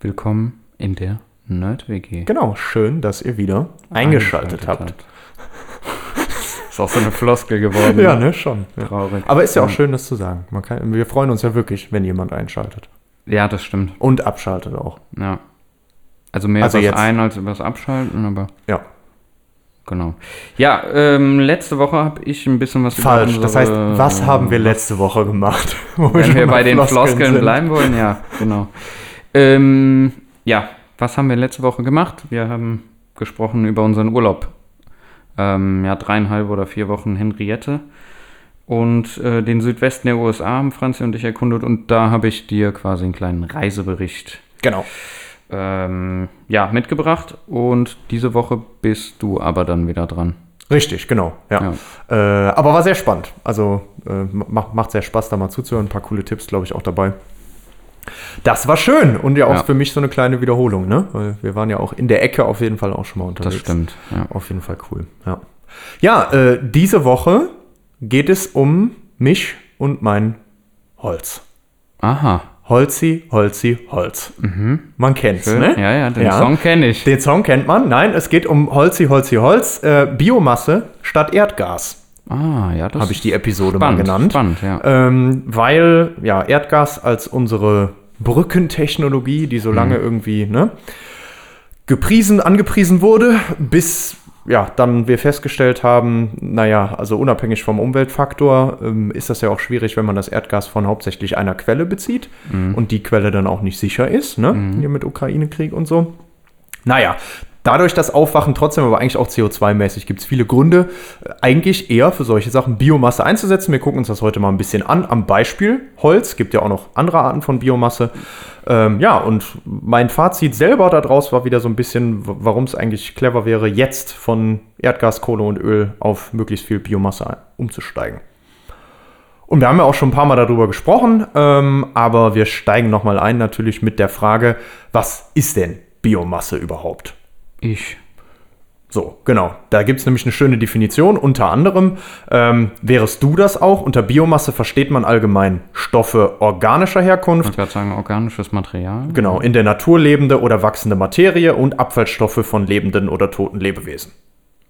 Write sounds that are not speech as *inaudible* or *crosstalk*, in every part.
Willkommen in der Nerd-WG. Genau, schön, dass ihr wieder eingeschaltet, habt. Ist auch so eine Floskel geworden. *laughs* Ja, ne, schon. Ja. Traurig. Aber ist ja auch schön, das zu sagen. Kann, wir freuen uns ja wirklich, wenn jemand einschaltet. Ja, das stimmt. Und abschaltet auch. Ja. Also mehr Also was jetzt- ein als was abschalten, aber Ja, genau. Ja, ähm, letzte Woche habe ich ein bisschen was über falsch. Das heißt, unsere- was haben wir letzte Woche gemacht? *laughs* Wo Wenn schon wir bei den Floskeln Floskeln bleiben wollen, ja, genau. Ähm, ja, was haben wir letzte Woche gemacht? Wir haben gesprochen über unseren Urlaub. Ähm, ja, dreieinhalb oder vier Wochen Henriette. Und äh, den Südwesten der USA haben Franzi und ich erkundet. Und da habe ich dir quasi einen kleinen Reisebericht Genau. ähm, ja, mitgebracht. Und diese Woche bist du aber dann wieder dran. Richtig, genau. Ja. Äh, aber war sehr spannend. Also äh, macht, macht sehr Spaß, da mal zuzuhören. Ein paar coole Tipps, glaube ich, auch dabei. Das war schön und ja auch Ja. für mich so eine kleine Wiederholung, ne? Weil wir waren ja auch in der Ecke auf jeden Fall auch schon mal unterwegs. Das stimmt. Ja. Auf jeden Fall cool. Ja, ja äh, diese Woche geht es um mich und mein Holz. Aha. Holzi, Holzi, Holz. Man kennt's, Schön. ne? Ja, ja, den Song kenne ich. Den Song kennt man. Nein, es geht um Holzi, Holzi, Holz. Äh, Biomasse statt Erdgas. Ah, ja, das Habe ich die Episode spannend, mal genannt. Spannend, ja. Ähm, weil ja Erdgas als unsere Brückentechnologie, die so lange irgendwie ne, gepriesen, angepriesen wurde, bis ja dann wir festgestellt haben, naja, also unabhängig vom Umweltfaktor ähm, ist das ja auch schwierig, wenn man das Erdgas von hauptsächlich einer Quelle bezieht und die Quelle dann auch nicht sicher ist, ne? Hier mit Ukraine-Krieg und so. Naja, dadurch das Aufwachen trotzdem, aber eigentlich auch CO2-mäßig, gibt es viele Gründe, äh, eigentlich eher für solche Sachen Biomasse einzusetzen. Wir gucken uns das heute mal ein bisschen an. Am Beispiel Holz, gibt ja auch noch andere Arten von Biomasse. Ähm, ja, und mein Fazit selber daraus war wieder so ein bisschen, warum es eigentlich clever wäre, jetzt von Erdgas, Kohle und Öl auf möglichst viel Biomasse umzusteigen. Und wir haben ja auch schon ein paar Mal darüber gesprochen, ähm, aber wir steigen nochmal ein natürlich mit der Frage, was ist denn Biomasse überhaupt? Ich. So, genau. Da gibt es nämlich eine schöne Definition. Unter anderem ähm, wärest du das auch. Unter Biomasse versteht man allgemein Stoffe organischer Ich Herkunft, wollte gerade sagen, organisches Material. genau, in der Natur lebende oder wachsende Materie und Abfallstoffe von lebenden oder toten Lebewesen.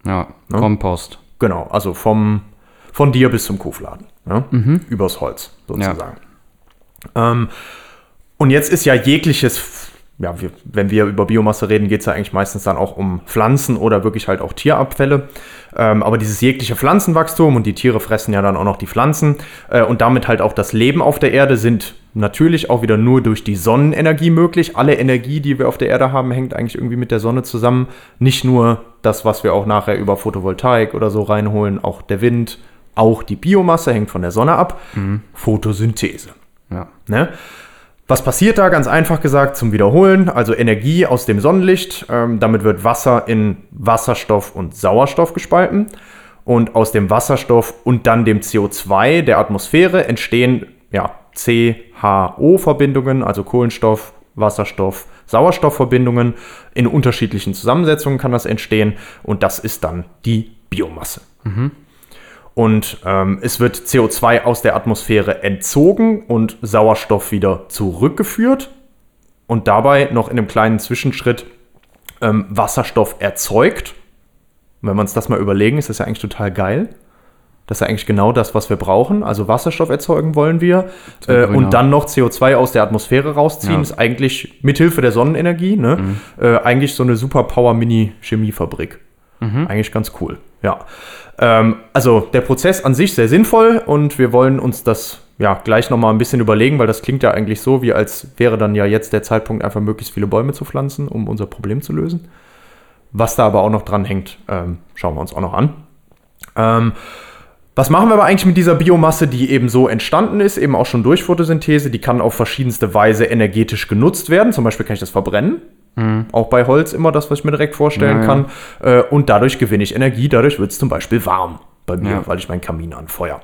Ja, Kompost. Genau, also vom, von dir bis zum Kuhfladen. Ja? Übers Holz sozusagen. Ähm, und jetzt ist ja jegliches, ja, wir, wenn wir über Biomasse reden, geht es ja eigentlich meistens dann auch um Pflanzen oder wirklich halt auch Tierabfälle. Ähm, aber dieses jegliche Pflanzenwachstum und die Tiere fressen ja dann auch noch die Pflanzen äh, und damit halt auch das Leben auf der Erde sind natürlich auch wieder nur durch die Sonnenenergie möglich. Alle Energie, die wir auf der Erde haben, hängt eigentlich irgendwie mit der Sonne zusammen. Nicht nur das, was wir auch nachher über Photovoltaik oder so reinholen, auch der Wind, auch die Biomasse hängt von der Sonne ab. Photosynthese. Ja. Ne? Was passiert da? Ganz einfach gesagt, zum Wiederholen, also Energie aus dem Sonnenlicht. Ähm, damit wird Wasser in Wasserstoff und Sauerstoff gespalten. Und aus dem Wasserstoff und dann dem CO2 der Atmosphäre entstehen ja, CHO-Verbindungen, also Kohlenstoff, Wasserstoff, Sauerstoffverbindungen. In unterschiedlichen Zusammensetzungen kann das entstehen. Und das ist dann die Biomasse. Und ähm, es wird CO2 aus der Atmosphäre entzogen und Sauerstoff wieder zurückgeführt. Und dabei noch in einem kleinen Zwischenschritt ähm, Wasserstoff erzeugt. Wenn wir uns das mal überlegen, ist das ja eigentlich total geil. Das ist ja eigentlich genau das, was wir brauchen. Also Wasserstoff erzeugen wollen wir. Äh, und dann noch CO2 aus der Atmosphäre rausziehen. Ja. Ist eigentlich mithilfe der Sonnenenergie ne? äh, eigentlich so eine super Power-Mini-Chemiefabrik. Eigentlich ganz cool. Ja. Ähm, also der Prozess an sich sehr sinnvoll und wir wollen uns das ja gleich nochmal ein bisschen überlegen, weil das klingt ja eigentlich so, wie als wäre dann ja jetzt der Zeitpunkt, einfach möglichst viele Bäume zu pflanzen, um unser Problem zu lösen. Was da aber auch noch dran hängt, ähm, schauen wir uns auch noch an. Ähm, Was machen wir aber eigentlich mit dieser Biomasse, die eben so entstanden ist, eben auch schon durch Photosynthese? Die kann auf verschiedenste Weise energetisch genutzt werden. Zum Beispiel kann ich das verbrennen. Auch bei Holz immer das, was ich mir direkt vorstellen Ja, ja. kann. Äh, und dadurch gewinne ich Energie. Dadurch wird es zum Beispiel warm bei mir, Ja. weil ich meinen Kamin anfeuer.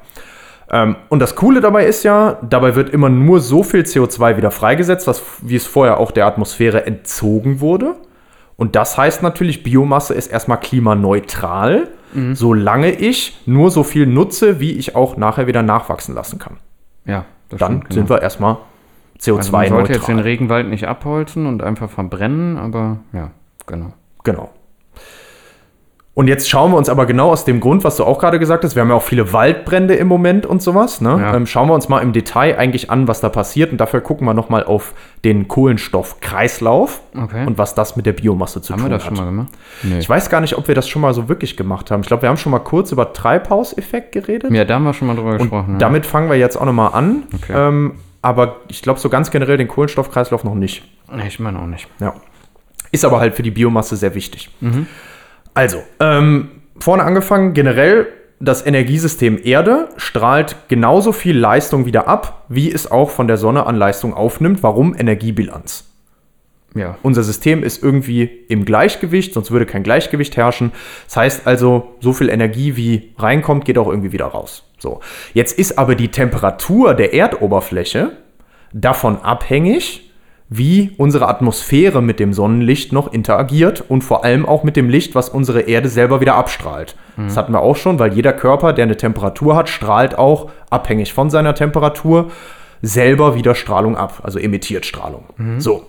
Ähm, und das Coole dabei ist ja, dabei wird immer nur so viel CO2 wieder freigesetzt, was, wie es vorher auch der Atmosphäre entzogen wurde. Und das heißt natürlich, Biomasse ist erstmal klimaneutral, solange ich nur so viel nutze, wie ich auch nachher wieder nachwachsen lassen kann. Ja, das Dann stimmt, sind wir erstmal Also man sollte jetzt den CO2-neutral. Regenwald nicht abholzen und einfach verbrennen, aber ja, genau. genau. Und jetzt schauen wir uns aber genau aus dem Grund, was du auch gerade gesagt hast, wir haben ja auch viele Waldbrände im Moment und sowas. Ne? Ja. Ähm, schauen wir uns mal im Detail eigentlich an, was da passiert. Und dafür gucken wir nochmal auf den Kohlenstoffkreislauf Okay. und was das mit der Biomasse zu Haben tun wir das hat. schon mal gemacht? Nee. Ich weiß gar nicht, ob wir das schon mal so wirklich gemacht haben. Ich glaube, wir haben schon mal kurz über Treibhauseffekt geredet. ja, da haben wir schon mal drüber und gesprochen. ja. damit fangen wir jetzt auch nochmal an. Okay. Ähm, aber ich glaube, so ganz generell den Kohlenstoffkreislauf noch nicht. Nee, ich meine auch nicht. Ja. Ist aber halt für die Biomasse sehr wichtig. Mhm. Also, ähm, vorne angefangen, generell das Energiesystem Erde strahlt genauso viel Leistung wieder ab, wie es auch von der Sonne an Leistung aufnimmt. Warum? Energiebilanz. Ja. Unser System ist irgendwie im Gleichgewicht, sonst würde kein Gleichgewicht herrschen. Das heißt also, so viel Energie wie reinkommt, geht auch irgendwie wieder raus. So. Jetzt ist aber die Temperatur der Erdoberfläche davon abhängig, wie unsere Atmosphäre mit dem Sonnenlicht noch interagiert und vor allem auch mit dem Licht, was unsere Erde selber wieder abstrahlt. Das hatten wir auch schon, weil jeder Körper, der eine Temperatur hat, strahlt auch abhängig von seiner Temperatur selber wieder Strahlung ab, also emittiert Strahlung. So.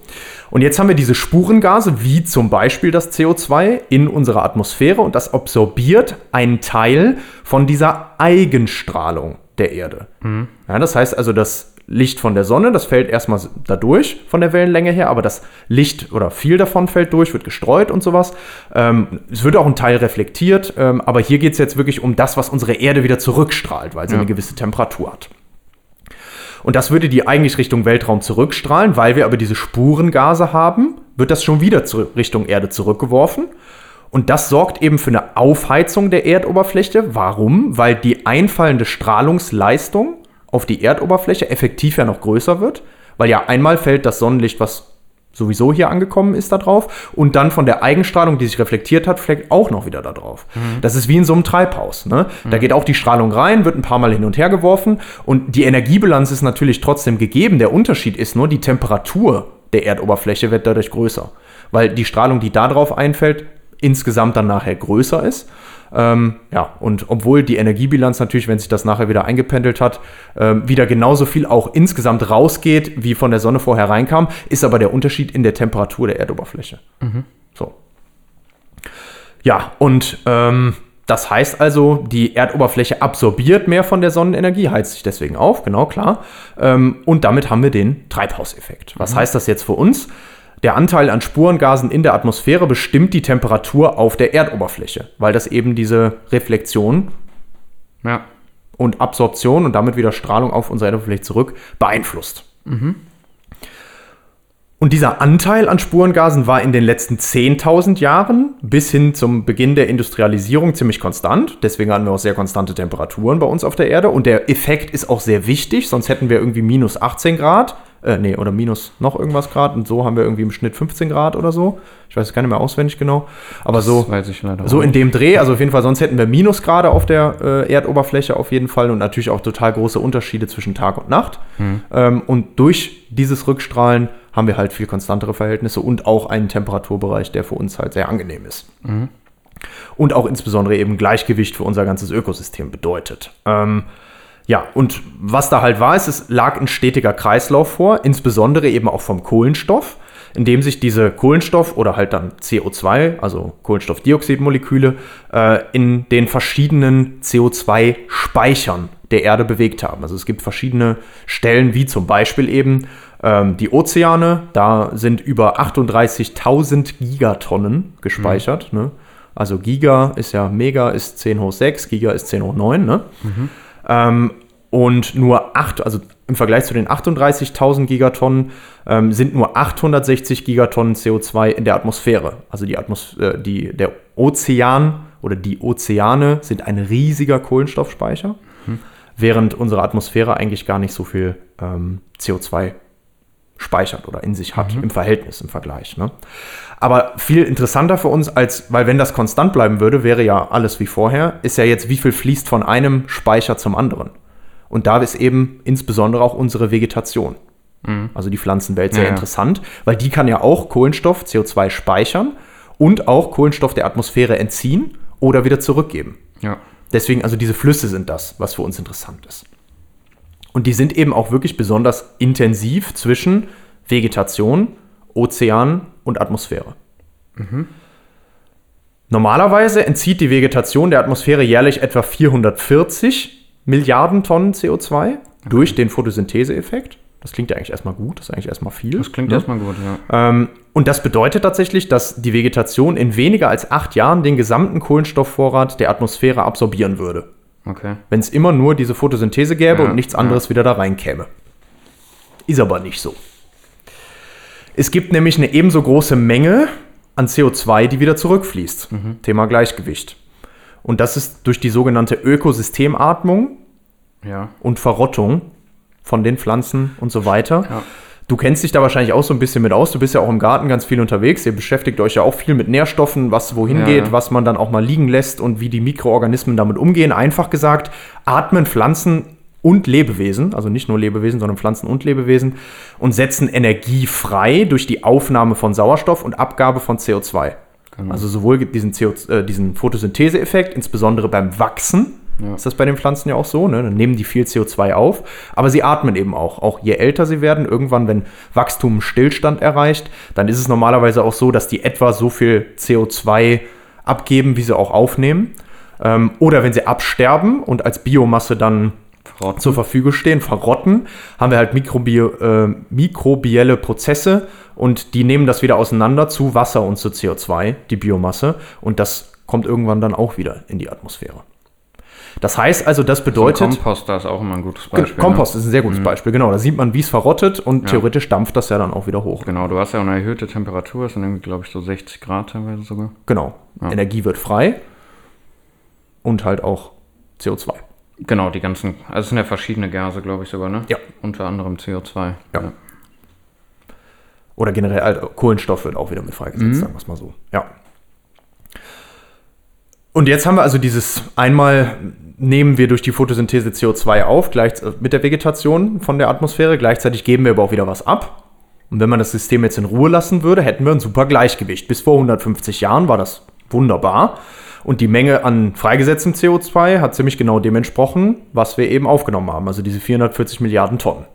Und jetzt haben wir diese Spurengase, wie zum Beispiel das CO2 in unserer Atmosphäre und das absorbiert einen Teil von dieser Eigenstrahlung der Erde. Ja, das heißt also, das Licht von der Sonne, das fällt erstmal dadurch von der Wellenlänge her, aber das Licht oder viel davon fällt durch, wird gestreut und sowas. Ähm, es wird auch ein Teil reflektiert, ähm, aber hier geht es jetzt wirklich um das, was unsere Erde wieder zurückstrahlt, weil sie Ja. eine gewisse Temperatur hat. Und das würde die eigentlich Richtung Weltraum zurückstrahlen, weil wir aber diese Spurengase haben, wird das schon wieder Richtung Erde zurückgeworfen. Und das sorgt eben für eine Aufheizung der Erdoberfläche. Warum? Weil die einfallende Strahlungsleistung auf die Erdoberfläche effektiv ja noch größer wird. Weil ja einmal fällt das Sonnenlicht, was sowieso hier angekommen ist, da drauf. Und dann von der Eigenstrahlung, die sich reflektiert hat, fleckt auch noch wieder da drauf. Das ist wie in so einem Treibhaus. Ne? Da geht auch die Strahlung rein, wird ein paar Mal hin und her geworfen. Und die Energiebilanz ist natürlich trotzdem gegeben. Der Unterschied ist nur, die Temperatur der Erdoberfläche wird dadurch größer. Weil die Strahlung, die da drauf einfällt, insgesamt dann nachher größer ist. Ähm, ja, und obwohl die Energiebilanz natürlich, wenn sich das nachher wieder eingependelt hat, ähm, wieder genauso viel auch insgesamt rausgeht, wie von der Sonne vorher reinkam, ist aber der Unterschied in der Temperatur der Erdoberfläche. So. Ja, und ähm, das heißt also, die Erdoberfläche absorbiert mehr von der Sonnenenergie, heizt sich deswegen auf, genau klar. Ähm, und damit haben wir den Treibhauseffekt. Was heißt das jetzt für uns? Der Anteil an Spurengasen in der Atmosphäre bestimmt die Temperatur auf der Erdoberfläche, weil das eben diese Reflexion Ja. und Absorption und damit wieder Strahlung auf unsere Erdoberfläche zurück beeinflusst. Und dieser Anteil an Spurengasen war in den letzten 10.000 Jahren bis hin zum Beginn der Industrialisierung ziemlich konstant. Deswegen hatten wir auch sehr konstante Temperaturen bei uns auf der Erde. Und der Effekt ist auch sehr wichtig, sonst hätten wir irgendwie minus 18 Grad. Äh, nee, oder minus noch irgendwas Grad. Und so haben wir irgendwie im Schnitt 15 Grad oder so. Ich weiß es gar nicht mehr auswendig genau. Aber so. Das So auch in dem Dreh, also auf jeden Fall, sonst hätten wir Minusgrade auf der äh, Erdoberfläche auf jeden Fall und natürlich auch total große Unterschiede zwischen Tag und Nacht. Ähm, und durch dieses Rückstrahlen haben wir halt viel konstantere Verhältnisse und auch einen Temperaturbereich, der für uns halt sehr angenehm ist. Und auch insbesondere eben Gleichgewicht für unser ganzes Ökosystem bedeutet. Ähm, ja, und was da halt war, ist, es lag ein stetiger Kreislauf vor, insbesondere eben auch vom Kohlenstoff, in dem sich diese Kohlenstoff oder halt dann CO2, also Kohlenstoffdioxidmoleküle, äh, in den verschiedenen CO2-Speichern der Erde bewegt haben. Also es gibt verschiedene Stellen, wie zum Beispiel eben ähm, die Ozeane, da sind über 38.000 Gigatonnen gespeichert. Ne? Also Giga ist ja Mega ist 10 hoch 6, Giga ist 10 hoch 9. Ne? Ähm, und nur 8, also im Vergleich zu den 38.000 Gigatonnen ähm, sind nur 860 Gigatonnen CO2 in der Atmosphäre. Also die Atmos äh, die, der Ozean oder die Ozeane sind ein riesiger Kohlenstoffspeicher, während unsere Atmosphäre eigentlich gar nicht so viel ähm, CO2 speichert oder in sich hat im Verhältnis, im Vergleich. Ne? Aber viel interessanter für uns als, weil wenn das konstant bleiben würde, wäre ja alles wie vorher, ist ja jetzt, wie viel fließt von einem Speicher zum anderen. Und da ist eben insbesondere auch unsere Vegetation, also die Pflanzenwelt, sehr ja. interessant, weil die kann ja auch Kohlenstoff, CO2 speichern und auch Kohlenstoff der Atmosphäre entziehen oder wieder zurückgeben. Ja. Deswegen, also diese Flüsse sind das, was für uns interessant ist. Und die sind eben auch wirklich besonders intensiv zwischen Vegetation, Ozean und Atmosphäre. Normalerweise entzieht die Vegetation der Atmosphäre jährlich etwa 440 Milliarden Tonnen CO2 durch den Photosyntheseeffekt. Das klingt ja eigentlich erstmal gut, das ist eigentlich erstmal viel. Das klingt ne? erstmal gut, ja. Ähm, und das bedeutet tatsächlich, dass die Vegetation in weniger als acht Jahren den gesamten Kohlenstoffvorrat der Atmosphäre absorbieren würde. Okay. Wenn es immer nur diese Photosynthese gäbe Ja, und nichts anderes wieder da reinkäme. Ist aber nicht so. Es gibt nämlich eine ebenso große Menge an CO2, die wieder zurückfließt. Thema Gleichgewicht. Und das ist durch die sogenannte Ökosystematmung Ja. und Verrottung von den Pflanzen und so weiter. Ja. Du kennst dich da wahrscheinlich auch so ein bisschen mit aus. Du bist ja auch im Garten ganz viel unterwegs. Ihr beschäftigt euch ja auch viel mit Nährstoffen, was wohin Ja, geht, was man dann auch mal liegen lässt und wie die Mikroorganismen damit umgehen. Einfach gesagt, atmen Pflanzen und Lebewesen, also nicht nur Lebewesen, sondern Pflanzen und Lebewesen, und setzen Energie frei durch die Aufnahme von Sauerstoff und Abgabe von CO2. Genau. Also sowohl diesen, CO, äh, diesen Photosyntheseeffekt, insbesondere beim Wachsen, Ja. ist das bei den Pflanzen ja auch so, ne? dann nehmen die viel CO2 auf, aber sie atmen eben auch. Auch je älter sie werden, irgendwann, wenn Wachstum einen Stillstand erreicht, dann ist es normalerweise auch so, dass die etwa so viel CO2 abgeben, wie sie auch aufnehmen. Ähm, oder wenn sie absterben und als Biomasse dann Verrotten. zur Verfügung stehen, verrotten, haben wir halt Mikrobi äh, mikrobielle Prozesse und die nehmen das wieder auseinander zu Wasser und zu CO2, die Biomasse, und das kommt irgendwann dann auch wieder in die Atmosphäre. Das heißt also, das bedeutet, Komposter ist auch immer ein gutes Beispiel. Kompost Ne? ist ein sehr gutes Beispiel, genau, da sieht man, wie es verrottet und Ja. theoretisch dampft das ja dann auch wieder hoch. Genau, du hast ja eine erhöhte Temperatur, es sind irgendwie, glaube ich, so 60 Grad teilweise sogar. Genau, Ja. Energie wird frei und halt auch CO2. Genau, die ganzen, also es sind ja verschiedene Gase, glaube ich sogar, ne? Ja. Unter anderem CO2. Ja. Oder generell halt Kohlenstoff wird auch wieder mit freigesetzt, sagen wir es mal so. Ja. Und jetzt haben wir also dieses einmal nehmen wir durch die Photosynthese CO2 auf, gleich äh, mit der Vegetation von der Atmosphäre, gleichzeitig geben wir aber auch wieder was ab. Und wenn man das System jetzt in Ruhe lassen würde, hätten wir ein super Gleichgewicht. Bis vor 150 Jahren war das wunderbar. Und die Menge an freigesetztem CO2 hat ziemlich genau dem entsprochen, was wir eben aufgenommen haben. Also diese 440 Milliarden Tonnen.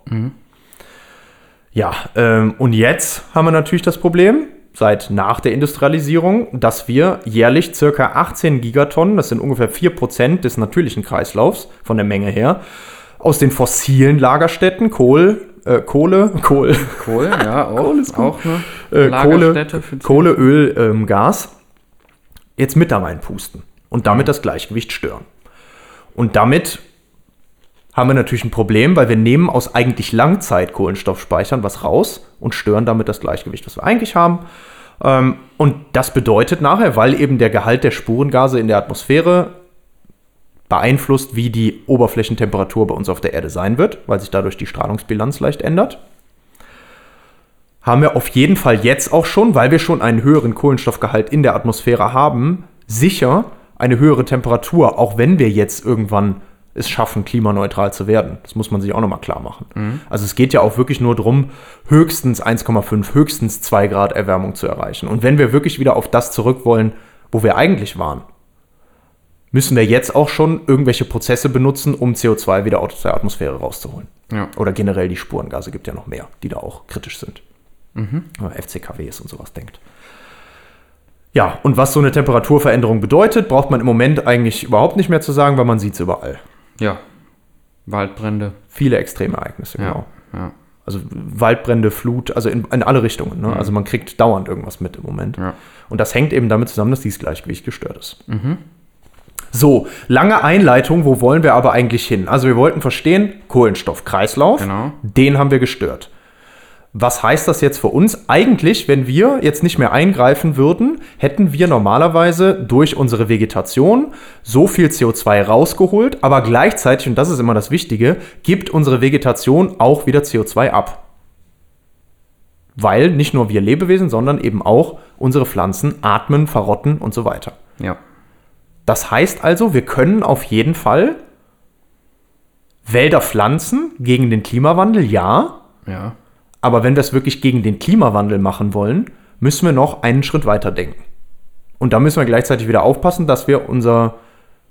Ja, ähm, und jetzt haben wir natürlich das Problem, seit nach der Industrialisierung, dass wir jährlich circa 18 Gigatonnen, das sind ungefähr 4% des natürlichen Kreislaufs von der Menge her, aus den fossilen Lagerstätten, Kohl, äh, Kohle, *laughs* Kohl, Kohl, ja, *laughs* auch, Kohle ist gut. auch eine äh, Kohle, für Kohle, Öl, ähm, Gas, jetzt mit da reinpusten und damit das Gleichgewicht stören. Und damit haben wir natürlich ein Problem, weil wir nehmen aus eigentlich Langzeit-Kohlenstoffspeichern was raus und stören damit das Gleichgewicht, was wir eigentlich haben. Ähm, und das bedeutet nachher, weil eben der Gehalt der Spurengase in der Atmosphäre beeinflusst, wie die Oberflächentemperatur bei uns auf der Erde sein wird, weil sich dadurch die Strahlungsbilanz leicht ändert haben wir auf jeden Fall jetzt auch schon, weil wir schon einen höheren Kohlenstoffgehalt in der Atmosphäre haben, sicher eine höhere Temperatur, auch wenn wir jetzt irgendwann es schaffen, klimaneutral zu werden. Das muss man sich auch nochmal klar machen. Also es geht ja auch wirklich nur darum, höchstens 1,5, höchstens 2 Grad Erwärmung zu erreichen. Und wenn wir wirklich wieder auf das zurück wollen, wo wir eigentlich waren, müssen wir jetzt auch schon irgendwelche Prozesse benutzen, um CO2 wieder aus der Atmosphäre rauszuholen. Ja. Oder generell die Spurengase gibt ja noch mehr, die da auch kritisch sind. Wenn man FCKWs und sowas denkt. Ja, und was so eine Temperaturveränderung bedeutet, braucht man im Moment eigentlich überhaupt nicht mehr zu sagen, weil man sieht es überall. Ja. Waldbrände. Viele Extremereignisse, Ja. genau. Ja. Also Waldbrände, Flut, also in, in alle Richtungen. Ne? Also man kriegt dauernd irgendwas mit im Moment. Ja. Und das hängt eben damit zusammen, dass dieses Gleichgewicht gestört ist. So, lange Einleitung, wo wollen wir aber eigentlich hin? Also wir wollten verstehen, Kohlenstoffkreislauf, Genau. den haben wir gestört. Was heißt das jetzt für uns? Eigentlich, wenn wir jetzt nicht mehr eingreifen würden, hätten wir normalerweise durch unsere Vegetation so viel CO2 rausgeholt, aber gleichzeitig, und das ist immer das Wichtige, gibt unsere Vegetation auch wieder CO2 ab. Weil nicht nur wir Lebewesen, sondern eben auch unsere Pflanzen atmen, verrotten und so weiter. Ja. Das heißt also, wir können auf jeden Fall Wälder pflanzen gegen den Klimawandel, ja. Ja. Aber wenn wir es wirklich gegen den Klimawandel machen wollen, müssen wir noch einen Schritt weiter denken. Und da müssen wir gleichzeitig wieder aufpassen, dass wir unser,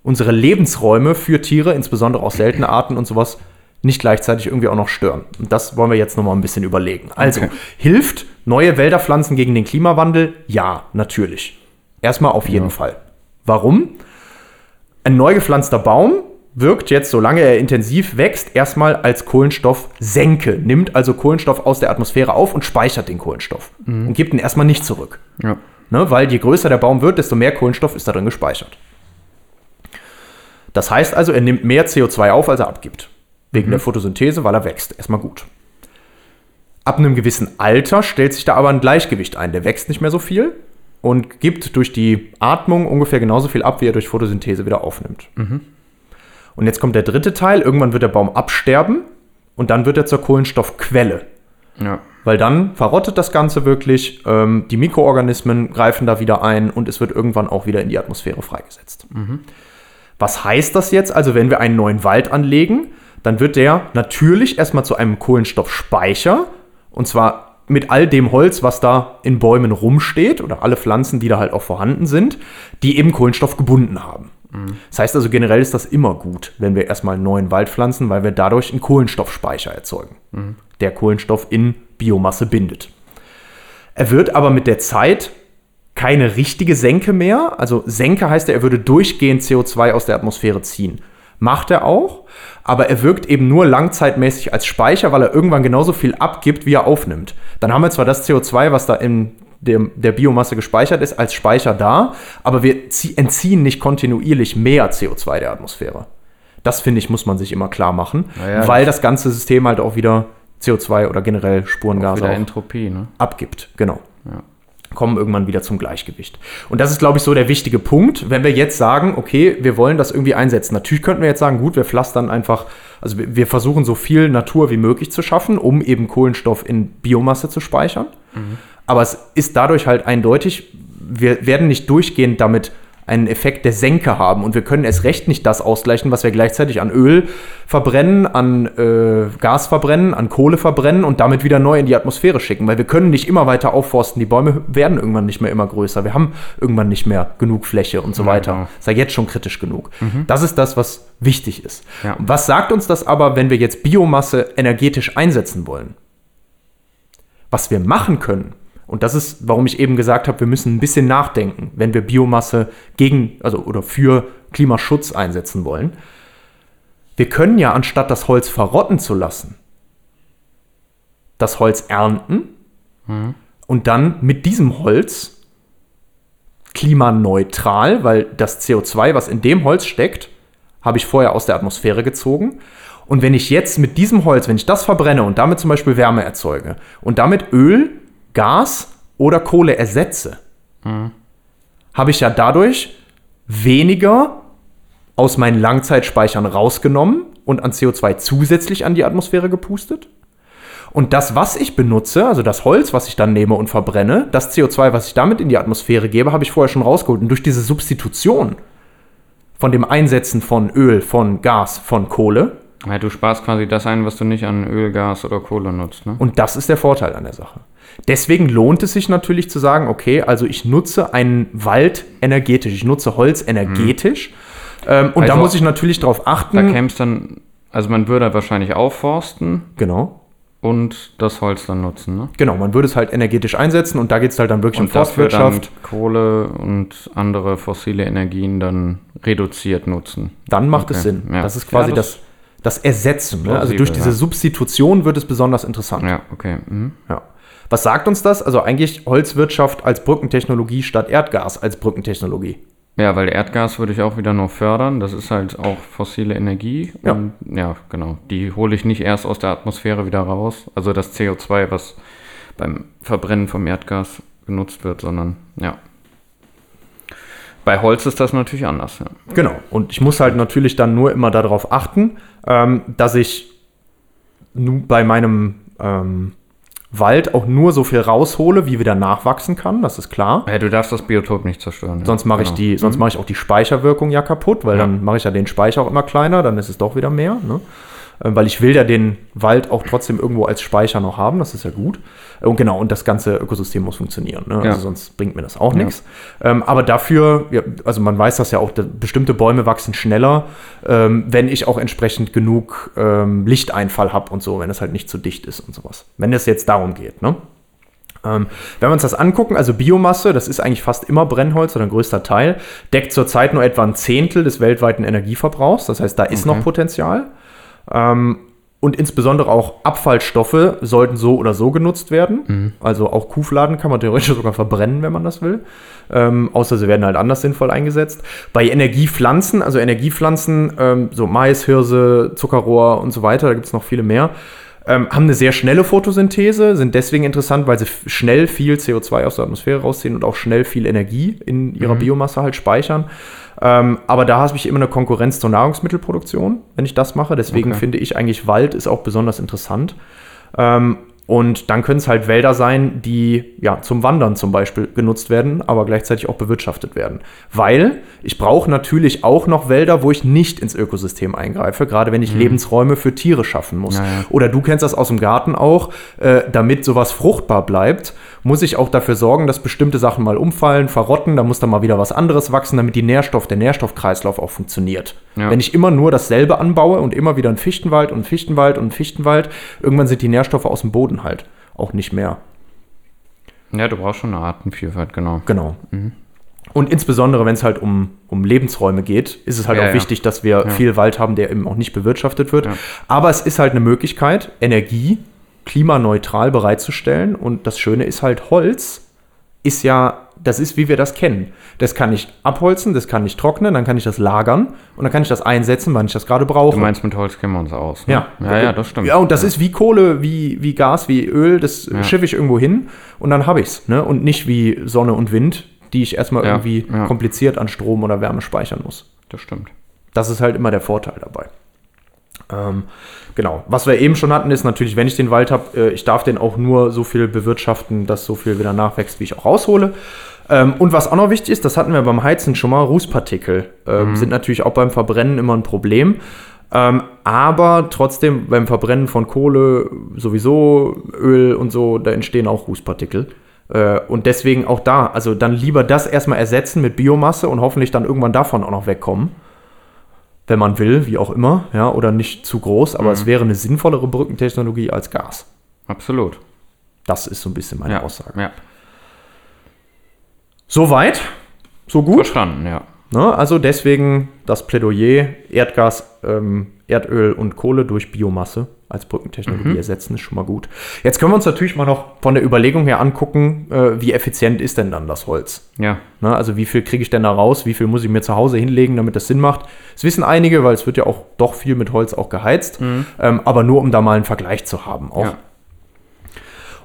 unsere Lebensräume für Tiere, insbesondere auch seltene Arten und sowas, nicht gleichzeitig irgendwie auch noch stören. Und das wollen wir jetzt nochmal ein bisschen überlegen. Also, Okay. hilft neue Wälder pflanzen gegen den Klimawandel? Ja, natürlich. Erstmal auf jeden Ja. Fall. Warum? Ein neu gepflanzter Baum wirkt jetzt, solange er intensiv wächst, erstmal als Kohlenstoffsenke, nimmt also Kohlenstoff aus der Atmosphäre auf und speichert den Kohlenstoff und gibt ihn erstmal nicht zurück. Ja. Ne? Weil je größer der Baum wird, desto mehr Kohlenstoff ist darin gespeichert. Das heißt also, er nimmt mehr CO2 auf, als er abgibt. Wegen der Photosynthese, weil er wächst. Erstmal gut. Ab einem gewissen Alter stellt sich da aber ein Gleichgewicht ein. Der wächst nicht mehr so viel und gibt durch die Atmung ungefähr genauso viel ab, wie er durch Photosynthese wieder aufnimmt. Und jetzt kommt der dritte Teil. Irgendwann wird der Baum absterben und dann wird er zur Kohlenstoffquelle. Ja. Weil dann verrottet das Ganze wirklich, ähm, die Mikroorganismen greifen da wieder ein und es wird irgendwann auch wieder in die Atmosphäre freigesetzt. Was heißt das jetzt? Also wenn wir einen neuen Wald anlegen, dann wird der natürlich erstmal zu einem Kohlenstoffspeicher und zwar mit all dem Holz, was da in Bäumen rumsteht oder alle Pflanzen, die da halt auch vorhanden sind, die eben Kohlenstoff gebunden haben. Das heißt also generell ist das immer gut, wenn wir erstmal einen neuen Wald pflanzen, weil wir dadurch einen Kohlenstoffspeicher erzeugen, der Kohlenstoff in Biomasse bindet. Er wird aber mit der Zeit keine richtige Senke mehr. Also Senke heißt ja, er würde durchgehend CO2 aus der Atmosphäre ziehen. Macht er auch, aber er wirkt eben nur langzeitmäßig als Speicher, weil er irgendwann genauso viel abgibt, wie er aufnimmt. Dann haben wir zwar das CO2, was da in der, der Biomasse gespeichert ist, als Speicher da, aber wir zie- entziehen nicht kontinuierlich mehr CO2 der Atmosphäre. Das finde ich, muss man sich immer klar machen, Naja, weil das ganze System halt auch wieder CO2 oder generell Spurengase auch Entropie, ne? abgibt. Genau. Ja. Kommen irgendwann wieder zum Gleichgewicht. Und das ist, glaube ich, so der wichtige Punkt, wenn wir jetzt sagen, okay, wir wollen das irgendwie einsetzen. Natürlich könnten wir jetzt sagen, gut, wir pflastern einfach, also wir, wir versuchen so viel Natur wie möglich zu schaffen, um eben Kohlenstoff in Biomasse zu speichern. Aber es ist dadurch halt eindeutig, wir werden nicht durchgehend damit einen Effekt der Senke haben und wir können erst recht nicht das ausgleichen, was wir gleichzeitig an Öl verbrennen, an äh, Gas verbrennen, an Kohle verbrennen und damit wieder neu in die Atmosphäre schicken, weil wir können nicht immer weiter aufforsten. Die Bäume werden irgendwann nicht mehr immer größer. Wir haben irgendwann nicht mehr genug Fläche und so Ja, weiter. genau. Ist ja jetzt schon kritisch genug. Das ist das, was wichtig ist. Ja. Was sagt uns das aber, wenn wir jetzt Biomasse energetisch einsetzen wollen? Was wir machen können, und das ist, warum ich eben gesagt habe, wir müssen ein bisschen nachdenken, wenn wir Biomasse gegen, also oder für Klimaschutz einsetzen wollen. Wir können ja, anstatt das Holz verrotten zu lassen, das Holz ernten und dann mit diesem Holz klimaneutral, weil das CO2, was in dem Holz steckt, habe ich vorher aus der Atmosphäre gezogen. Und wenn ich jetzt mit diesem Holz, wenn ich das verbrenne und damit zum Beispiel Wärme erzeuge und damit Öl, Gas oder Kohle ersetze, habe ich ja dadurch weniger aus meinen Langzeitspeichern rausgenommen und an CO2 zusätzlich an die Atmosphäre gepustet. Und das, was ich benutze, also das Holz, was ich dann nehme und verbrenne, das CO2, was ich damit in die Atmosphäre gebe, habe ich vorher schon rausgeholt. Und durch diese Substitution von dem Einsetzen von Öl, von Gas, von Kohle, Ja, du sparst quasi das ein, was du nicht an Öl, Gas oder Kohle nutzt, ne? Und das ist der Vorteil an der Sache. Deswegen lohnt es sich natürlich zu sagen, okay, also ich nutze einen Wald energetisch, ich nutze Holz energetisch. Ähm, und da Also- muss ich natürlich darauf Da achten. käme es dann, also man würde wahrscheinlich aufforsten Genau. und das Holz dann nutzen, ne? Genau, man würde es halt energetisch einsetzen und da geht es halt dann wirklich um Und dann Forstwirtschaft. Kohle und andere fossile Energien dann reduziert nutzen. Dann macht es Okay, Sinn. ja. Das ist quasi Ja, das- das, das Ersetzen. Ne? Also durch diese. Substitution wird es besonders interessant. Ja, okay. Mhm. Ja. Was sagt uns das? Also eigentlich Holzwirtschaft als Brückentechnologie statt Erdgas als Brückentechnologie. Ja, weil Erdgas würde ich auch wieder nur fördern. Das ist halt auch fossile Energie. Ja. Und ja, genau. Die hole ich nicht erst aus der Atmosphäre wieder raus. Also das CO2, was beim Verbrennen vom Erdgas genutzt wird, sondern ja. Bei Holz ist das natürlich anders. Ja. Genau. Und ich muss halt natürlich dann nur immer darauf achten, ähm, dass ich bei meinem ähm, Wald auch nur so viel raushole, wie wieder nachwachsen kann. Das ist klar. Ja, du darfst das Biotop nicht zerstören. Sonst mache ich Genau. die, sonst mache ich auch die Speicherwirkung ja kaputt, weil Ja. dann mache ich ja den Speicher auch immer kleiner, dann ist es doch wieder mehr. Ne? Ähm, Weil ich will ja den Wald auch trotzdem irgendwo als Speicher noch haben, das ist ja gut. Und genau, und das ganze Ökosystem muss funktionieren. Ne? Ja. Also sonst bringt mir das auch Ja. nichts. Ähm, aber dafür, ja, also man weiß das ja auch, bestimmte Bäume wachsen schneller, ähm, wenn ich auch entsprechend genug ähm, Lichteinfall habe und so, wenn es halt nicht zu dicht ist und sowas. Wenn es jetzt darum geht, ne? Ähm, wenn wir uns das angucken, also Biomasse, das ist eigentlich fast immer Brennholz oder ein größter Teil, deckt zurzeit nur etwa ein Zehntel des weltweiten Energieverbrauchs. Das heißt, da ist noch Potenzial. Ähm, und insbesondere auch Abfallstoffe sollten so oder so genutzt werden. Also auch Kuhfladen kann man theoretisch *laughs* sogar verbrennen, wenn man das will. Ähm, außer sie werden halt anders sinnvoll eingesetzt. Bei Energiepflanzen, also Energiepflanzen, ähm, so Mais, Hirse, Zuckerrohr und so weiter, da gibt es noch viele mehr, ähm, haben eine sehr schnelle Photosynthese, sind deswegen interessant, weil sie schnell viel CO2 aus der Atmosphäre rausziehen und auch schnell viel Energie in ihrer Biomasse halt speichern. Ähm, aber da habe ich immer eine Konkurrenz zur Nahrungsmittelproduktion, wenn ich das mache. Deswegen Okay. finde ich eigentlich Wald ist auch besonders interessant. Ähm, und dann können es halt Wälder sein, die ja zum Wandern zum Beispiel genutzt werden, aber gleichzeitig auch bewirtschaftet werden. Weil ich brauche natürlich auch noch Wälder, wo ich nicht ins Ökosystem eingreife, gerade wenn ich Lebensräume für Tiere schaffen muss. Ja, ja. Oder du kennst das aus dem Garten auch, äh, damit sowas fruchtbar bleibt, muss ich auch dafür sorgen, dass bestimmte Sachen mal umfallen, verrotten, da muss dann mal wieder was anderes wachsen, damit die Nährstoff, der Nährstoffkreislauf auch funktioniert. Ja. Wenn ich immer nur dasselbe anbaue und immer wieder einen Fichtenwald und einen Fichtenwald und einen Fichtenwald, irgendwann sind die Nährstoffe aus dem Boden halt auch nicht mehr. Ja, du brauchst schon eine Artenvielfalt, genau. Genau. Und insbesondere, wenn es halt um, um Lebensräume geht, ist es halt Ja, auch ja. wichtig, dass wir Ja. viel Wald haben, der eben auch nicht bewirtschaftet wird. Aber es ist halt eine Möglichkeit, Energie klimaneutral bereitzustellen. Und das Schöne ist halt, Holz ist ja, das ist, wie wir das kennen. Das kann ich abholzen, das kann ich trocknen, dann kann ich das lagern und dann kann ich das einsetzen, wann ich das gerade brauche. Du meinst, mit Holz kennen wir uns aus. Ne? Ja. ja, ja, das stimmt. Ja, und das ist wie Kohle, wie, wie Gas, wie Öl, das Ja. schiffe ich irgendwo hin und dann habe ich es. Ne? Und nicht wie Sonne und Wind, die ich erstmal Ja, irgendwie ja. kompliziert an Strom oder Wärme speichern muss. Das stimmt. Das ist halt immer der Vorteil dabei. Ähm, genau. Was wir eben schon hatten, ist natürlich, wenn ich den Wald habe, äh, ich darf den auch nur so viel bewirtschaften, dass so viel wieder nachwächst, wie ich auch raushole. Ähm, und was auch noch wichtig ist, das hatten wir beim Heizen schon mal, Rußpartikel ähm, sind natürlich auch beim Verbrennen immer ein Problem. Ähm, aber trotzdem beim Verbrennen von Kohle sowieso, Öl und so, da entstehen auch Rußpartikel. Äh, und deswegen auch da, also dann lieber das erstmal ersetzen mit Biomasse und hoffentlich dann irgendwann davon auch noch wegkommen wenn man will, wie auch immer, ja, oder nicht zu groß, aber es wäre eine sinnvollere Brückentechnologie als Gas. Absolut. Das ist so ein bisschen meine Ja. Aussage. Ja. Soweit, so gut. Verstanden, ja. Ne? Also deswegen das Plädoyer, Erdgas, ähm, Erdöl und Kohle durch Biomasse als Brückentechnologie ersetzen, ist schon mal gut. Jetzt können wir uns natürlich mal noch von der Überlegung her angucken, äh, wie effizient ist denn dann das Holz? Ja. Ne, also wie viel kriege ich denn da raus? Wie viel muss ich mir zu Hause hinlegen, damit das Sinn macht? Das wissen einige, weil es wird ja auch doch viel mit Holz auch geheizt. Ähm, aber nur um da mal einen Vergleich zu haben. Auch. Ja.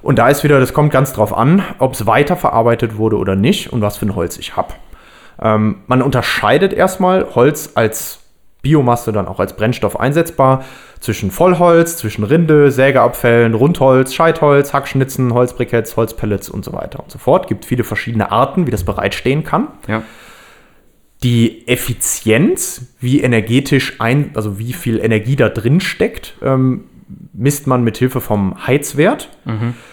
Und da ist wieder, das kommt ganz drauf an, ob es weiterverarbeitet wurde oder nicht und was für ein Holz ich habe. Ähm, man unterscheidet erstmal Holz als Biomasse dann auch als Brennstoff einsetzbar zwischen Vollholz, zwischen Rinde, Sägeabfällen, Rundholz, Scheitholz, Hackschnitzen, Holzbriketts, Holzpellets und so weiter und so fort. Gibt viele verschiedene Arten, wie das bereitstehen kann. Ja. Die Effizienz, wie energetisch ein, also wie viel Energie da drin steckt, ähm, misst man mit Hilfe vom Heizwert.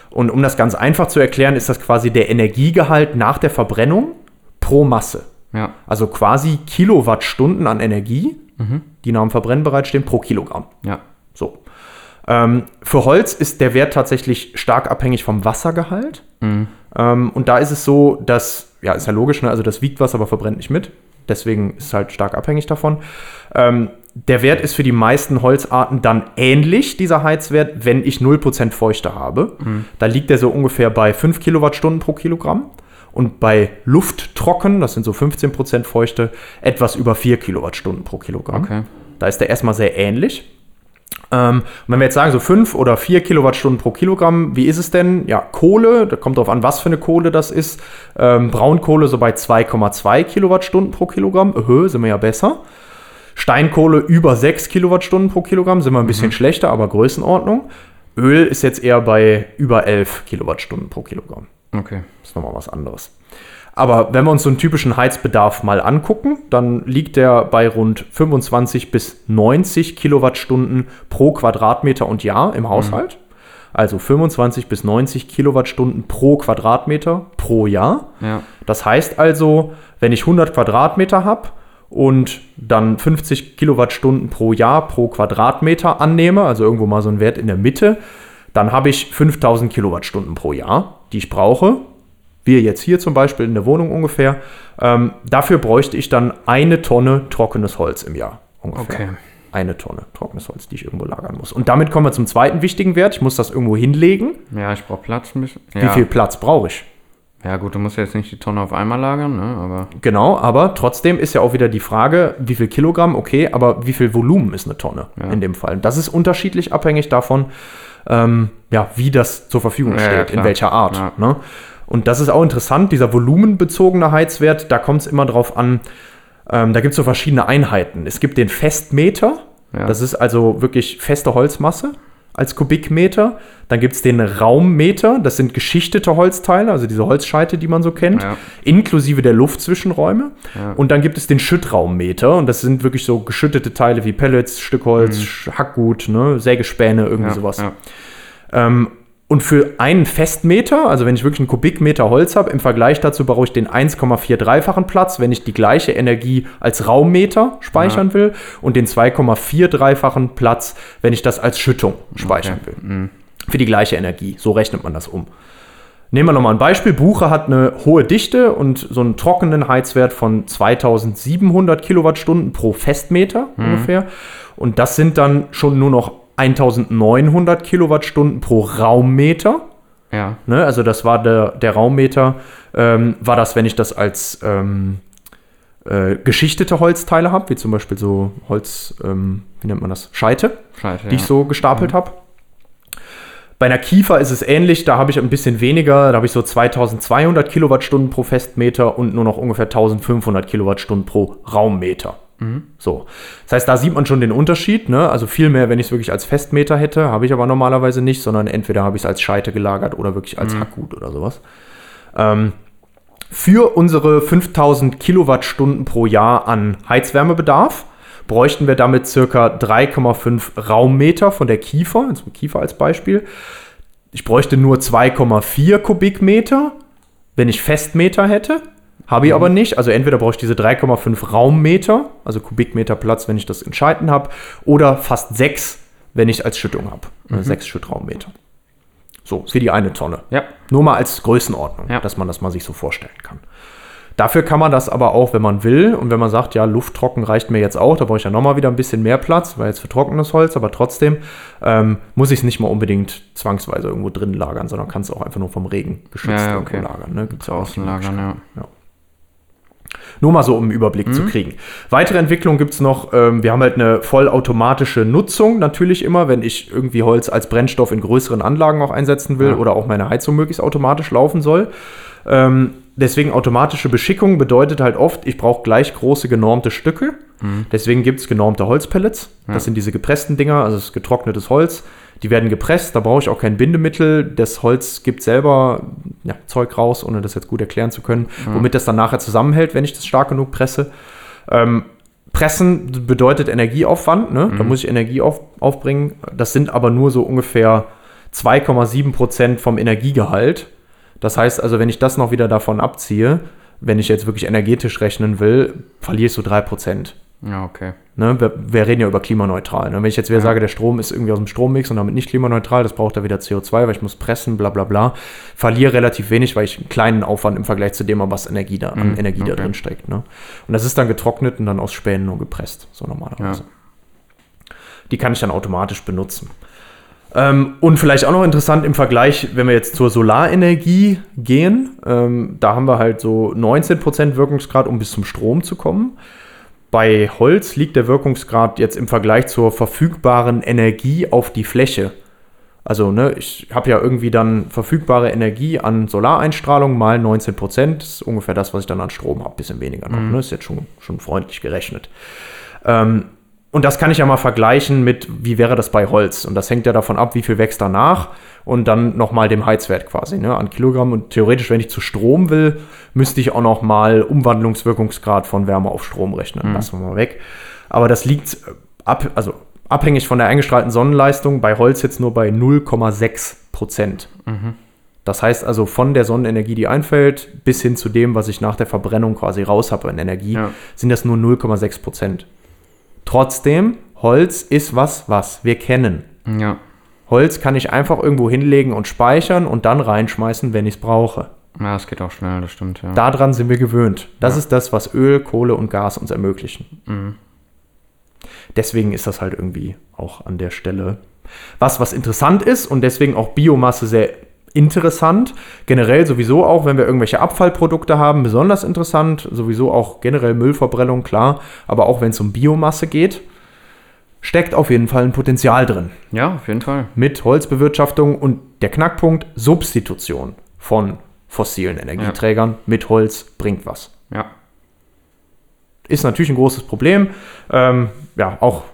Und um das ganz einfach zu erklären, ist das quasi der Energiegehalt nach der Verbrennung pro Masse. Ja. Also quasi Kilowattstunden an Energie, die nach dem Verbrennen bereitstehen, pro Kilogramm. Ja. So. Ähm, für Holz ist der Wert tatsächlich stark abhängig vom Wassergehalt. Ähm, und da ist es so, dass, ja, ist ja logisch, ne? also das wiegt was, aber verbrennt nicht mit. Deswegen ist es halt stark abhängig davon. Ähm, der Wert ist für die meisten Holzarten dann ähnlich, dieser Heizwert, wenn ich 0% Feuchte habe. Da liegt der so ungefähr bei 5 Kilowattstunden pro Kilogramm. Und bei lufttrocken, das sind so 15% Feuchte, etwas über 4 Kilowattstunden pro Kilogramm. Okay. Da ist der erstmal sehr ähnlich. Ähm, und wenn wir jetzt sagen, so 5 oder 4 Kilowattstunden pro Kilogramm, wie ist es denn? Ja, Kohle, da kommt drauf an, was für eine Kohle das ist. Ähm, Braunkohle so bei 2,2 Kilowattstunden pro Kilogramm. Höhe sind wir ja besser. Steinkohle über 6 Kilowattstunden pro Kilogramm, sind wir ein bisschen schlechter, aber Größenordnung. Öl ist jetzt eher bei über 11 Kilowattstunden pro Kilogramm. Okay. Das ist nochmal was anderes. Aber wenn wir uns so einen typischen Heizbedarf mal angucken, dann liegt der bei rund 25 bis 90 Kilowattstunden pro Quadratmeter und Jahr im Haushalt. Also 25 bis 90 Kilowattstunden pro Quadratmeter pro Jahr. Ja. Das heißt also, wenn ich 100 Quadratmeter habe und dann 50 Kilowattstunden pro Jahr pro Quadratmeter annehme, also irgendwo mal so ein Wert in der Mitte, dann habe ich 5000 Kilowattstunden pro Jahr, die ich brauche. Wir jetzt hier zum Beispiel in der Wohnung ungefähr. Ähm, dafür bräuchte ich dann eine Tonne trockenes Holz im Jahr. Ungefähr. Okay. Eine Tonne trockenes Holz, die ich irgendwo lagern muss. Und damit kommen wir zum zweiten wichtigen Wert. Ich muss das irgendwo hinlegen. Ja, ich brauche Platz ein bisschen. Wie Ja. viel Platz brauche ich? ja, gut, du musst jetzt nicht die Tonne auf einmal lagern, ne? Aber Genau, aber trotzdem ist ja auch wieder die Frage, wie viel Kilogramm, okay, aber wie viel Volumen ist eine Tonne Ja. in dem Fall? Das ist unterschiedlich abhängig davon, ähm, ja, wie das zur Verfügung Ja, ja, steht, in welcher Art. Ne? Und das ist auch interessant, dieser volumenbezogene Heizwert, da kommt es immer drauf an, ähm, da gibt es so verschiedene Einheiten. Es gibt den Festmeter, das ist also wirklich feste Holzmasse als Kubikmeter. Dann gibt es den Raummeter, das sind geschichtete Holzteile, also diese Holzscheite, die man so kennt, Ja. inklusive der Luftzwischenräume. Ja. Und dann gibt es den Schüttraummeter und das sind wirklich so geschüttete Teile wie Pellets, Stück Holz, Sch- Hackgut, ne, Sägespäne, irgendwie ja, sowas. Ähm, und für einen Festmeter, also wenn ich wirklich einen Kubikmeter Holz habe, im Vergleich dazu brauche ich den 1,43-fachen Platz, wenn ich die gleiche Energie als Raummeter speichern will und den 2,43-fachen Platz, wenn ich das als Schüttung speichern Okay. will. Für die gleiche Energie. So rechnet man das um. Nehmen wir nochmal ein Beispiel. Buche hat eine hohe Dichte und so einen trockenen Heizwert von 2700 Kilowattstunden pro Festmeter ungefähr. Und das sind dann schon nur noch 1900 Kilowattstunden pro Raummeter. ja. Ne? Also das war der, der Raummeter, ähm, war das, wenn ich das als ähm, äh, geschichtete Holzteile habe, wie zum Beispiel so Holz, ähm, wie nennt man das? Scheite Scheiße. die ich so gestapelt habe. Bei einer Kiefer ist es ähnlich, da habe ich ein bisschen weniger, da habe ich so 2200 Kilowattstunden pro Festmeter und nur noch ungefähr 1500 Kilowattstunden pro Raummeter. So. Das heißt, da sieht man schon den Unterschied, ne? Also viel mehr, wenn ich es wirklich als Festmeter hätte, habe ich aber normalerweise nicht, sondern entweder habe ich es als Scheite gelagert oder wirklich als Hackgut oder sowas. Ähm, für unsere 5000 Kilowattstunden pro Jahr an Heizwärmebedarf bräuchten wir damit circa 3,5 Raummeter von der Kiefer, also Kiefer als Beispiel. Ich bräuchte nur 2,4 Kubikmeter, wenn ich Festmeter hätte. Habe ich aber nicht. Also entweder brauche ich diese 3,5 Raummeter, also Kubikmeter Platz, wenn ich das in Scheiten habe, oder fast 6, wenn ich als Schüttung habe. Mhm. 6 Schüttraummeter. So, ist wie die eine Tonne. Ja. Nur mal als Größenordnung, Ja. dass man das mal sich so vorstellen kann. Dafür kann man das aber auch, wenn man will und wenn man sagt, ja, lufttrocken reicht mir jetzt auch, da brauche ich ja nochmal wieder ein bisschen mehr Platz, weil jetzt für trockenes Holz, aber trotzdem ähm, muss ich es nicht mal unbedingt zwangsweise irgendwo drin lagern, sondern kann es auch einfach nur vom Regen geschützt Ja, ja, okay. lagern. Ne? Gibt's ja auch Draußen die lagern, ja. Nur mal so, um einen Überblick zu kriegen. Weitere Entwicklung gibt es noch. Ähm, wir haben halt eine vollautomatische Nutzung, natürlich immer, wenn ich irgendwie Holz als Brennstoff in größeren Anlagen auch einsetzen will Ja. oder auch meine Heizung möglichst automatisch laufen soll. Ähm, deswegen automatische Beschickung bedeutet halt oft, ich brauche gleich große genormte Stücke. Deswegen gibt es genormte Holzpellets. Ja. Das sind diese gepressten Dinger, also das ist getrocknetes Holz. Die werden gepresst, da brauche ich auch kein Bindemittel. Das Holz gibt selber ja, Zeug raus, ohne das jetzt gut erklären zu können, womit das dann nachher zusammenhält, wenn ich das stark genug presse. Ähm, Pressen bedeutet Energieaufwand, ne? da muss ich Energie auf, aufbringen. Das sind aber nur so ungefähr 2,7 Prozent vom Energiegehalt. Das heißt also, wenn ich das noch wieder davon abziehe, wenn ich jetzt wirklich energetisch rechnen will, verliere ich so 3 Prozent. Ja, okay. Ne, wir, wir reden ja über klimaneutral. Ne? Wenn ich jetzt wieder Ja. sage, der Strom ist irgendwie aus dem Strommix und damit nicht klimaneutral, das braucht er wieder CO2, weil ich muss pressen, bla bla bla. Verliere relativ wenig, weil ich einen kleinen Aufwand im Vergleich zu dem habe, was Energie da, an Mhm, Energie da okay. drin steckt. Ne? Und das ist dann getrocknet und dann aus Spänen nur gepresst, so normalerweise. Die kann ich dann automatisch benutzen. Ähm, und vielleicht auch noch interessant im Vergleich, wenn wir jetzt zur Solarenergie gehen, ähm, da haben wir halt so 19% Wirkungsgrad, um bis zum Strom zu kommen. Bei Holz liegt der Wirkungsgrad jetzt im Vergleich zur verfügbaren Energie auf die Fläche. Also, ne, ich habe ja irgendwie dann verfügbare Energie an Solareinstrahlung mal 19 Prozent. Das ist ungefähr das, was ich dann an Strom habe. Bisschen weniger noch. Ne? Ist jetzt schon, schon freundlich gerechnet. Ähm, und das kann ich ja mal vergleichen mit, wie wäre das bei Holz? Und das hängt ja davon ab, wie viel wächst danach und dann nochmal dem Heizwert quasi ne, an Kilogramm. Und theoretisch, wenn ich zu Strom will, müsste ich auch nochmal Umwandlungswirkungsgrad von Wärme auf Strom rechnen. Lassen wir mal weg. Aber das liegt ab, also abhängig von der eingestrahlten Sonnenleistung, bei Holz jetzt nur bei 0,6 Prozent. Das heißt also von der Sonnenenergie, die einfällt, bis hin zu dem, was ich nach der Verbrennung quasi raus habe an Energie, Ja. sind das nur 0,6 Prozent. Trotzdem, Holz ist was, was wir kennen. Ja. Holz kann ich einfach irgendwo hinlegen und speichern und dann reinschmeißen, wenn ich es brauche. Ja, es geht auch schnell, das stimmt, ja. Daran sind wir gewöhnt. Das Ja. ist das, was Öl, Kohle und Gas uns ermöglichen. Mhm. Deswegen ist das halt irgendwie auch an der Stelle was, was interessant ist und deswegen auch Biomasse sehr interessant. Generell sowieso auch, wenn wir irgendwelche Abfallprodukte haben, besonders interessant. Sowieso auch generell Müllverbrennung, klar. Aber auch wenn es um Biomasse geht, steckt auf jeden Fall ein Potenzial drin. Ja, auf jeden Fall. Mit Holzbewirtschaftung und der Knackpunkt Substitution von fossilen Energieträgern mit Holz bringt was Ja. ist natürlich ein großes Problem. Ähm, ja, auch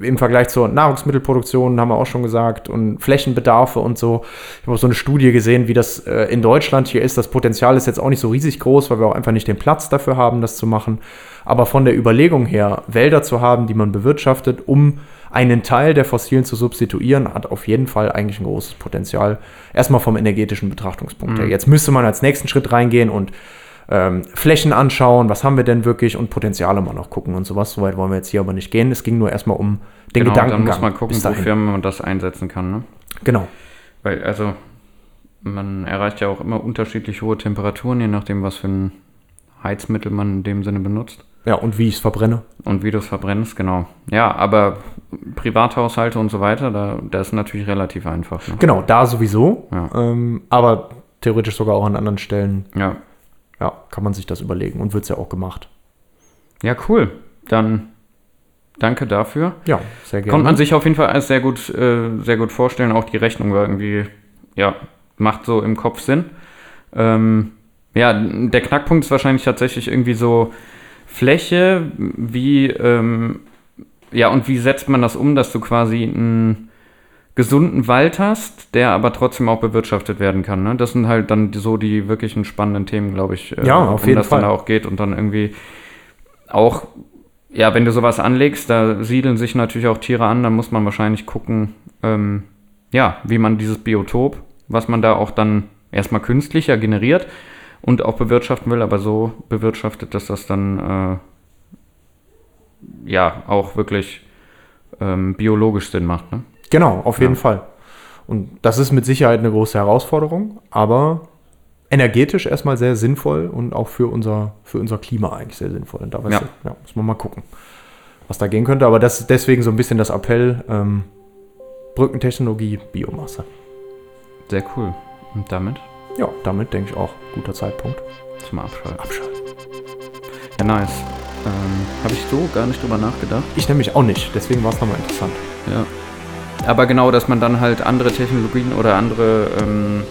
im Vergleich zur Nahrungsmittelproduktion haben wir auch schon gesagt und Flächenbedarfe und so. Ich habe auch so eine Studie gesehen, wie das äh, in Deutschland hier ist. Das Potenzial ist jetzt auch nicht so riesig groß, weil wir auch einfach nicht den Platz dafür haben, das zu machen. Aber von der Überlegung her, Wälder zu haben, die man bewirtschaftet, um einen Teil der Fossilen zu substituieren, hat auf jeden Fall eigentlich ein großes Potenzial. Erstmal vom energetischen Betrachtungspunkt her. Jetzt müsste man als nächsten Schritt reingehen und ähm, Flächen anschauen, was haben wir denn wirklich und Potenziale mal noch gucken und sowas. Soweit wollen wir jetzt hier aber nicht gehen. Es ging nur erstmal um den genau, Gedankengang. dann muss man gucken, wofür man das einsetzen kann, ne? Genau. Weil, also, man erreicht ja auch immer unterschiedlich hohe Temperaturen, je nachdem, was für ein Heizmittel man in dem Sinne benutzt. Ja, und wie ich es verbrenne. Und wie du es verbrennst, genau. Ja, aber Privathaushalte und so weiter, da, das ist natürlich relativ einfach. Ne? Genau, da sowieso. Ja. Ähm, aber theoretisch sogar auch an anderen Stellen, Ja. Ja, kann man sich das überlegen und wird es ja auch gemacht. ja, cool. Dann danke dafür. Ja, sehr gerne. Konnte man sich auf jeden Fall als sehr gut, äh, sehr gut vorstellen. Auch die Rechnung war irgendwie, ja, macht so im Kopf Sinn. Ähm, ja, der Knackpunkt ist wahrscheinlich tatsächlich irgendwie so Fläche, wie, ähm, ja, und wie setzt man das um, dass du quasi einen gesunden Wald hast, der aber trotzdem auch bewirtschaftet werden kann. Ne? Das sind halt dann so die wirklichen spannenden Themen, glaube ich, äh, Ja, auf um jeden das Fall. dann auch geht und dann irgendwie auch ja, wenn du sowas anlegst, da siedeln sich natürlich auch Tiere an, dann muss man wahrscheinlich gucken, ähm, ja, wie man dieses Biotop, was man da auch dann erstmal künstlicher generiert und auch bewirtschaften will, aber so bewirtschaftet, dass das dann äh, ja auch wirklich ähm, biologisch Sinn macht. Ne? Genau, auf jeden Ja. Fall. Und das ist mit Sicherheit eine große Herausforderung, aber energetisch erstmal sehr sinnvoll und auch für unser, für unser Klima eigentlich sehr sinnvoll. Und da Ja. ja, muss man mal gucken, was da gehen könnte. Aber das ist deswegen so ein bisschen das Appell, ähm, Brückentechnologie, Biomasse. Sehr cool. Und damit Ja, damit denke ich auch, guter Zeitpunkt. zum Abschalten. Abschalten. Ja, nice. Ähm, Habe ich so gar nicht drüber nachgedacht. Ich nämlich auch nicht, deswegen war es nochmal interessant. Ja. Aber genau, dass man dann halt andere Technologien oder andere, ähm,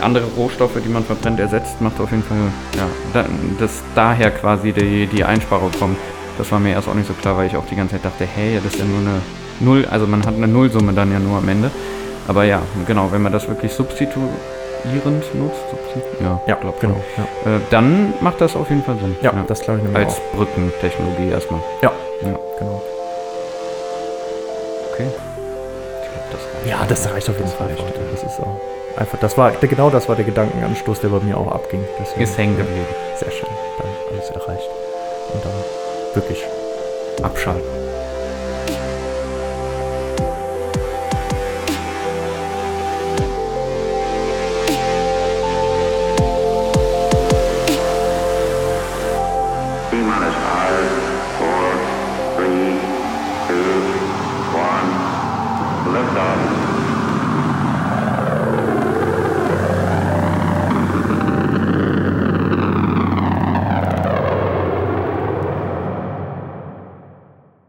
andere Rohstoffe, die man verbrennt, ersetzt, macht auf jeden Fall, ja, da, dass daher quasi die, die Einsparung kommt. Das war mir erst auch nicht so klar, weil ich auch die ganze Zeit dachte, hey, das ist ja nur eine Null, also man hat eine Nullsumme dann ja nur am Ende. Aber ja, genau, wenn man das wirklich substituierend nutzt, substitu ja, Ja, glaub genau. Ja, Äh, dann macht das auf jeden Fall Sinn. ja, das glaube ich nämlich Als auch. Brückentechnologie erstmal. Ja, Ja, genau. Okay. Ich das reicht. Ja, das reicht auf jeden Fall. Das ist auch einfach, das war, genau das war der Gedankenanstoß, der bei mir auch abging. Deswegen, Ist hängen geblieben. Sehr schön. Dann alles erreicht. Und dann wirklich abschalten.